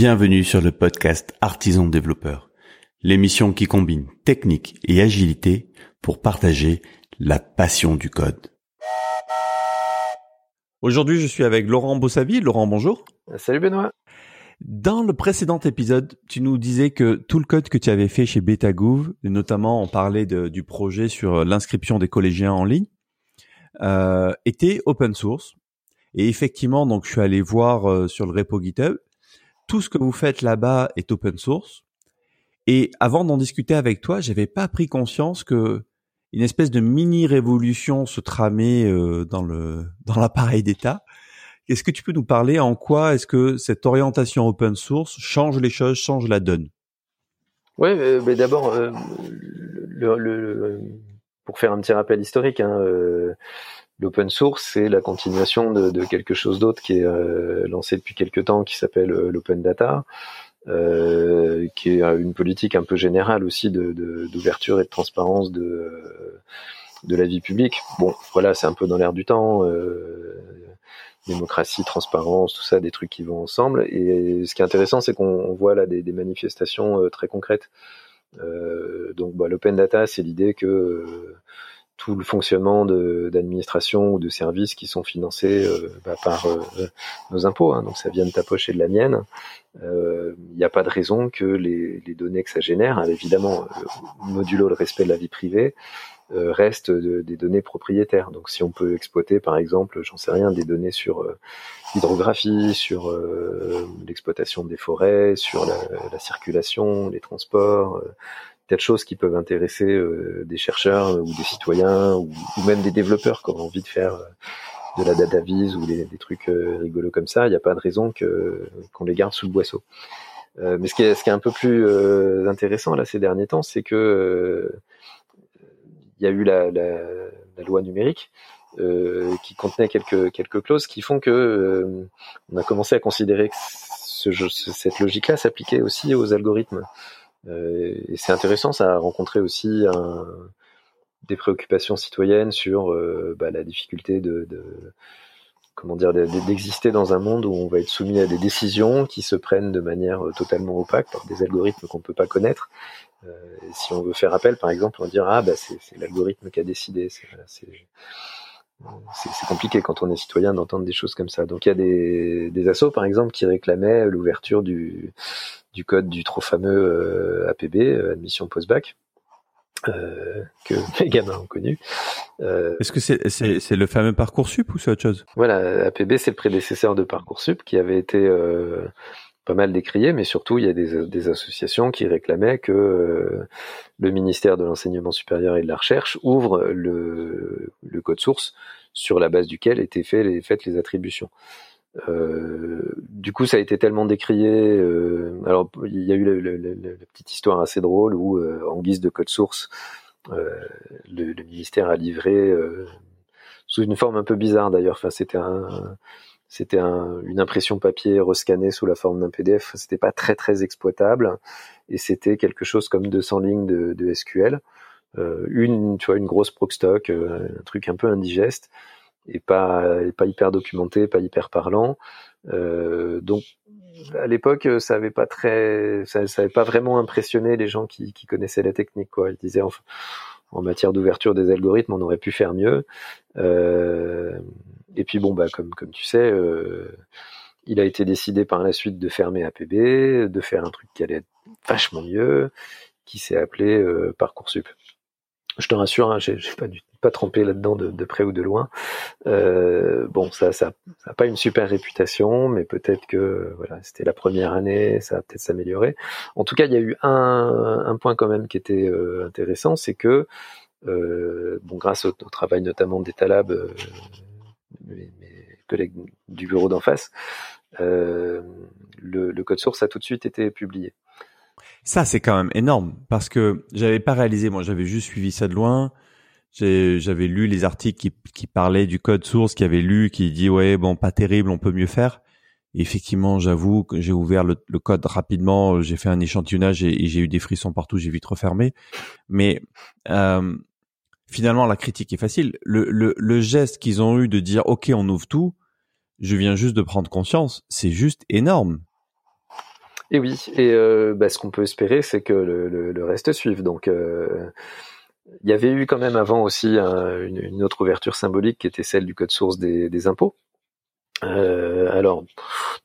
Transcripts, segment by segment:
Bienvenue sur le podcast Artisan Développeur, l'émission qui combine technique et agilité pour partager la passion du code. Aujourd'hui, je suis avec Laurent Bossavi. Laurent, bonjour. Salut Benoît. Dans le précédent épisode, tu nous disais que tout le code que tu avais fait chez Betagouv, notamment on parlait du projet sur l'inscription des collégiens en ligne, euh, était open source. Et effectivement, donc je suis allé voir euh, sur le repo GitHub, tout ce que vous faites là-bas est open source. Et avant d'en discuter avec toi, j'avais pas pris conscience que une espèce de mini révolution se tramait euh, dans le dans l'appareil d'État. Est-ce que tu peux nous parler en quoi est-ce que cette orientation open source change les choses, change la donne? Oui, euh, mais d'abord, euh, pour faire un petit rappel historique, hein, l'open source, c'est la continuation de, de quelque chose d'autre qui est euh, lancé depuis quelques temps, qui s'appelle euh, l'open data, euh, qui est une politique un peu générale aussi d'ouverture de, et de transparence de, de la vie publique. Bon, voilà, c'est un peu dans l'air du temps. Euh, démocratie, transparence, tout ça, des trucs qui vont ensemble. Et ce qui est intéressant, c'est qu'on voit là des, des manifestations euh, très concrètes. Euh, donc, bah, l'open data, c'est l'idée que tout le fonctionnement d'administration ou de services qui sont financés euh, bah, par euh, nos impôts. Hein, donc ça vient de ta poche et de la mienne. Il euh, n'y a pas de raison que les, données que ça génère, hein, évidemment, modulo le respect de la vie privée, restent des données propriétaires. Donc si on peut exploiter, par exemple, j'en sais rien, des données sur l'hydrographie, sur l'exploitation des forêts, sur la, circulation, les transports tas de choses qui peuvent intéresser euh, des chercheurs euh, ou des citoyens ou, même des développeurs qui ont envie de faire euh, de la data vise ou des, trucs rigolos comme ça. Il n'y a pas de raison que qu'on les garde sous le boisseau. mais ce qui, est, ce qui est un peu plus intéressant là ces derniers temps, c'est que il y a eu la, la, la loi numérique euh, qui contenait quelques quelques clauses qui font que on a commencé à considérer que ce, cette logique-là s'appliquait aussi aux algorithmes. Euh, et c'est intéressant, ça a rencontré aussi des préoccupations citoyennes sur euh, bah, la difficulté de, comment dire d'exister dans un monde où on va être soumis à des décisions qui se prennent de manière euh, totalement opaque par des algorithmes qu'on peut pas connaître. Si on veut faire appel, par exemple, on va dire ah bah c'est l'algorithme qui a décidé. C'est compliqué quand on est citoyen d'entendre des choses comme ça. Donc il y a des, des assos, par exemple, qui réclamaient l'ouverture du du code du trop fameux euh, APB, euh, admission post-bac. Euh, que mes gamins ont connu. Est-ce que c'est c'est le fameux parcoursup ou c'est autre chose? Voilà, APB c'est le prédécesseur de parcoursup qui avait été pas mal décrié, mais surtout il y a des, associations qui réclamaient que le ministère de l'enseignement supérieur et de la recherche ouvre le, le code source sur la base duquel étaient les, faites les attributions. Euh, du coup, ça a été tellement décrié. Euh, alors, il y a eu la, petite histoire assez drôle où, euh, en guise de code source, le, ministère a livré sous une forme un peu bizarre d'ailleurs. Enfin, c'était un, c'était une impression papier rescannée sous la forme d'un PDF. C'était pas très très exploitable et c'était quelque chose comme 200 lignes de, de SQL. une, tu vois, une grosse proc un truc un peu indigeste et pas, pas hyper documenté, pas hyper parlant. Euh, donc à l'époque, ça avait pas très, ça, ça avait pas vraiment impressionné les gens qui, qui connaissaient la technique. Quoi. Ils disaient en, en matière d'ouverture des algorithmes, on aurait pu faire mieux. Euh, et puis bon, bah comme comme tu sais, euh, il a été décidé par la suite de fermer APB, de faire un truc qui allait être vachement mieux, qui s'est appelé euh, Parcoursup. Je te rassure, hein, j'ai pas du pas trempé là-dedans de, de, près ou de loin. Euh, bon, ça, ça, ça pas une super réputation, mais peut-être que voilà, c'était la première année, ça va peut-être s'améliorer. En tout cas, il y a eu un, un point quand même qui était euh, intéressant, c'est que euh, bon, grâce au, travail notamment d'Etalab, euh, mes, collègues du bureau d'en face, euh, le, le code source a tout de suite été publié. Ça, c'est quand même énorme parce que j'avais pas réalisé. Moi, j'avais juste suivi ça de loin. J'avais lu les articles qui, qui parlaient du code source, qui avait lu, qui dit ouais bon pas terrible, on peut mieux faire. Et effectivement, j'avoue que j'ai ouvert le, code rapidement, j'ai fait un échantillonnage et, j'ai eu des frissons partout, j'ai vite refermé. Mais euh, finalement, la critique est facile. Le, le, le geste qu'ils ont eu de dire ok, on ouvre tout, je viens juste de prendre conscience, c'est juste énorme. Et oui, et bah, ce qu'on peut espérer, c'est que le, le, reste suive. Donc, il y avait eu quand même avant aussi une, autre ouverture symbolique qui était celle du code source des, des impôts. alors,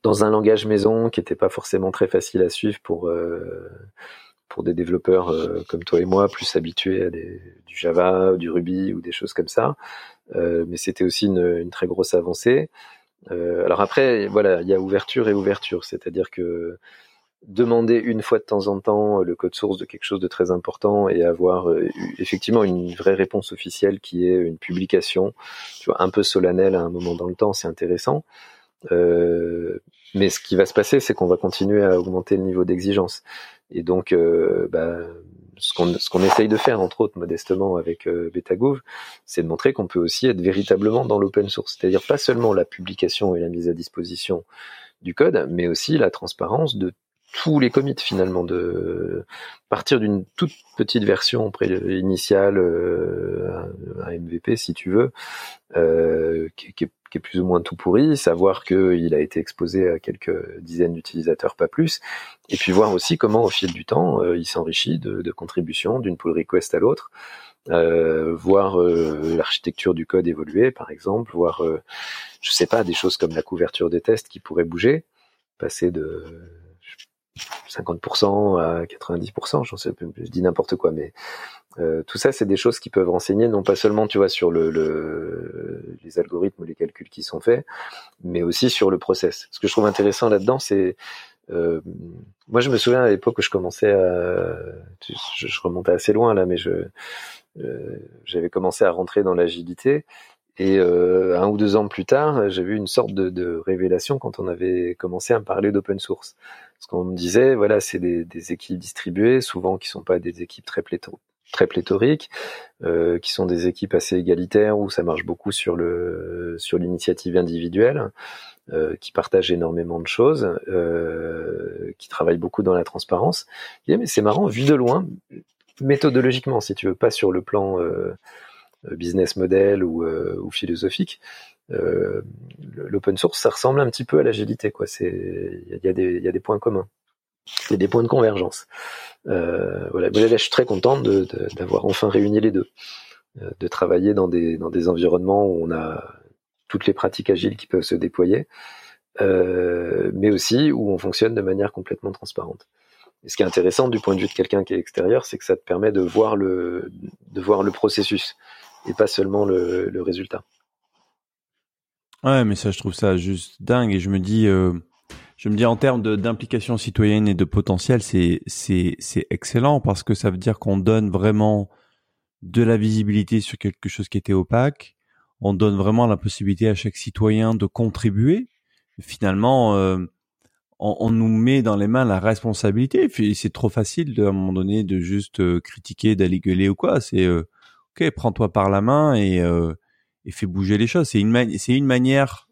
dans un langage maison qui n'était pas forcément très facile à suivre pour pour des développeurs euh, comme toi et moi, plus habitués à du Java, du Ruby ou des choses comme ça. Euh, mais c'était aussi une, très grosse avancée. Euh, alors après, voilà, il y a ouverture et ouverture, c'est-à-dire que demander une fois de temps en temps le code source de quelque chose de très important et avoir effectivement une vraie réponse officielle qui est une publication, tu vois, un peu solennelle à un moment dans le temps, c'est intéressant. Mais ce qui va se passer, c'est qu'on va continuer à augmenter le niveau d'exigence. Et donc, euh, bah, ce qu'on qu'on essaye de faire, entre autres, modestement avec euh, Betagouv, c'est de montrer qu'on peut aussi être véritablement dans l'open source, c'est-à-dire pas seulement la publication et la mise à disposition du code, mais aussi la transparence de tous les commits finalement de partir d'une toute petite version initiale euh, un MVP si tu veux euh, qui, qui, est plus ou moins tout pourri, savoir qu'il a été exposé à quelques dizaines d'utilisateurs, pas plus, et puis voir aussi comment au fil du temps euh, il s'enrichit de, de contributions d'une pull request à l'autre, euh, voir euh, l'architecture du code évoluer par exemple, voir, euh, je sais pas, des choses comme la couverture des tests qui pourraient bouger, passer de 50% à 90%, j'en sais, je dis n'importe quoi, mais euh, tout ça, c'est des choses qui peuvent renseigner non pas seulement, tu vois, sur le, le, les algorithmes ou les calculs qui sont faits, mais aussi sur le process. Ce que je trouve intéressant là-dedans, c'est euh, moi, je me souviens à l'époque où je commençais à, je, je, remontais assez loin là, mais je euh, j'avais commencé à rentrer dans l'agilité. Et euh, un ou deux ans plus tard, j'ai vu une sorte de, de, révélation quand on avait commencé à me parler d'open source. Parce qu'on me disait, voilà, c'est des, équipes distribuées, souvent qui sont pas des équipes très pléthoriques euh, qui sont des équipes assez égalitaires où ça marche beaucoup sur le sur l'initiative individuelle, euh, qui partagent énormément de choses, euh, qui travaillent beaucoup dans la transparence. Mais c'est marrant vu de loin, méthodologiquement, si tu veux, pas sur le plan business model ou philosophique. Euh, l'open source, ça ressemble un petit peu à l'agilité, quoi. C'est il y, y, a des points communs. Il y a des points de convergence. Euh, voilà, là, je suis très content d'avoir enfin réuni les deux, euh, de travailler dans des dans des environnements où on a toutes les pratiques agiles qui peuvent se déployer, euh, mais aussi où on fonctionne de manière complètement transparente. Et ce qui est intéressant du point de vue de quelqu'un qui est extérieur, c'est que ça te permet de voir le de voir le processus et pas seulement le, le résultat. Ouais, mais ça, je trouve ça juste dingue et je me dis. Euh je me dis en termes d'implication citoyenne et de potentiel, c'est c'est c'est excellent parce que ça veut dire qu'on donne vraiment de la visibilité sur quelque chose qui était opaque. On donne vraiment la possibilité à chaque citoyen de contribuer. Finalement, euh, on, on, nous met dans les mains la responsabilité. C'est trop facile de, à un moment donné de juste euh, critiquer, d'aller gueuler ou quoi. C'est euh, ok, prends-toi par la main et euh, et fais bouger les choses. C'est une c'est une manière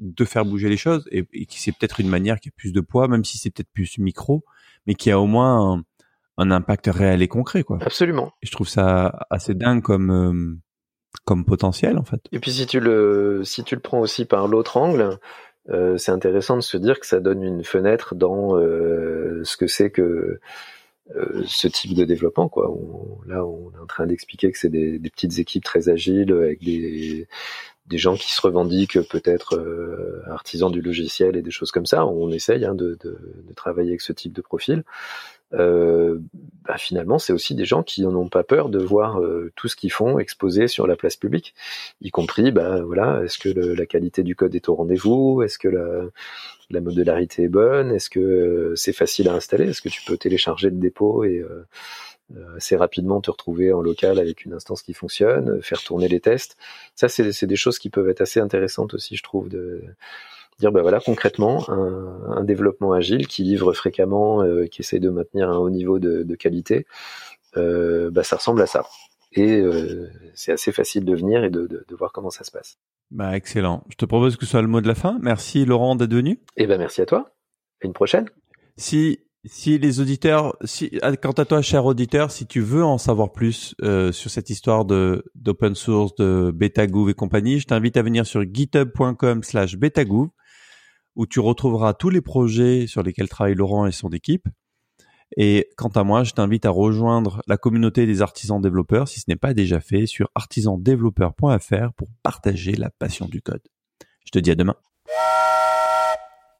de faire bouger les choses et, qui c'est peut-être une manière qui a plus de poids, même si c'est peut-être plus micro, mais qui a au moins un, impact réel et concret, quoi. Absolument. Et je trouve ça assez dingue comme euh, comme potentiel en fait. Et puis si tu le si tu le prends aussi par l'autre angle, euh, c'est intéressant de se dire que ça donne une fenêtre dans euh, ce que c'est que euh, ce type de développement quoi. là, on est en train d'expliquer que c'est des, des, petites équipes très agiles avec des des gens qui se revendiquent peut-être euh, artisans du logiciel et des choses comme ça. On essaye hein, de, de, de, travailler avec ce type de profil. Euh, bah, finalement, c'est aussi des gens qui n'ont pas peur de voir euh, tout ce qu'ils font exposé sur la place publique, y compris, bah voilà, est-ce que le, la qualité du code est au rendez-vous, est-ce que la, la modularité est bonne, est-ce que euh, c'est facile à installer, est-ce que tu peux télécharger le dépôt et euh, euh, assez rapidement te retrouver en local avec une instance qui fonctionne, faire tourner les tests? Ça, c'est des choses qui peuvent être assez intéressantes aussi, je trouve, de dire bah voilà concrètement un, un développement agile qui livre fréquemment, euh, qui essaye de maintenir un haut niveau de, de qualité, euh, bah ça ressemble à ça. Et euh, c'est assez facile de venir et de, de, de, voir comment ça se passe. Bah excellent. Je te propose que ce soit le mot de la fin. Merci Laurent d'être venu. Et eh ben merci à toi. À une prochaine. Si si les auditeurs, si, ah, quant à toi, cher auditeur, si tu veux en savoir plus euh, sur cette histoire de d'open source, de BetaGouv et compagnie, je t'invite à venir sur github.com/slash BetaGouv où tu retrouveras tous les projets sur lesquels travaille Laurent et son équipe. Et quant à moi, je t'invite à rejoindre la communauté des artisans développeurs si ce n'est pas déjà fait sur artisandeveloppeur.fr pour partager la passion du code. Je te dis à demain.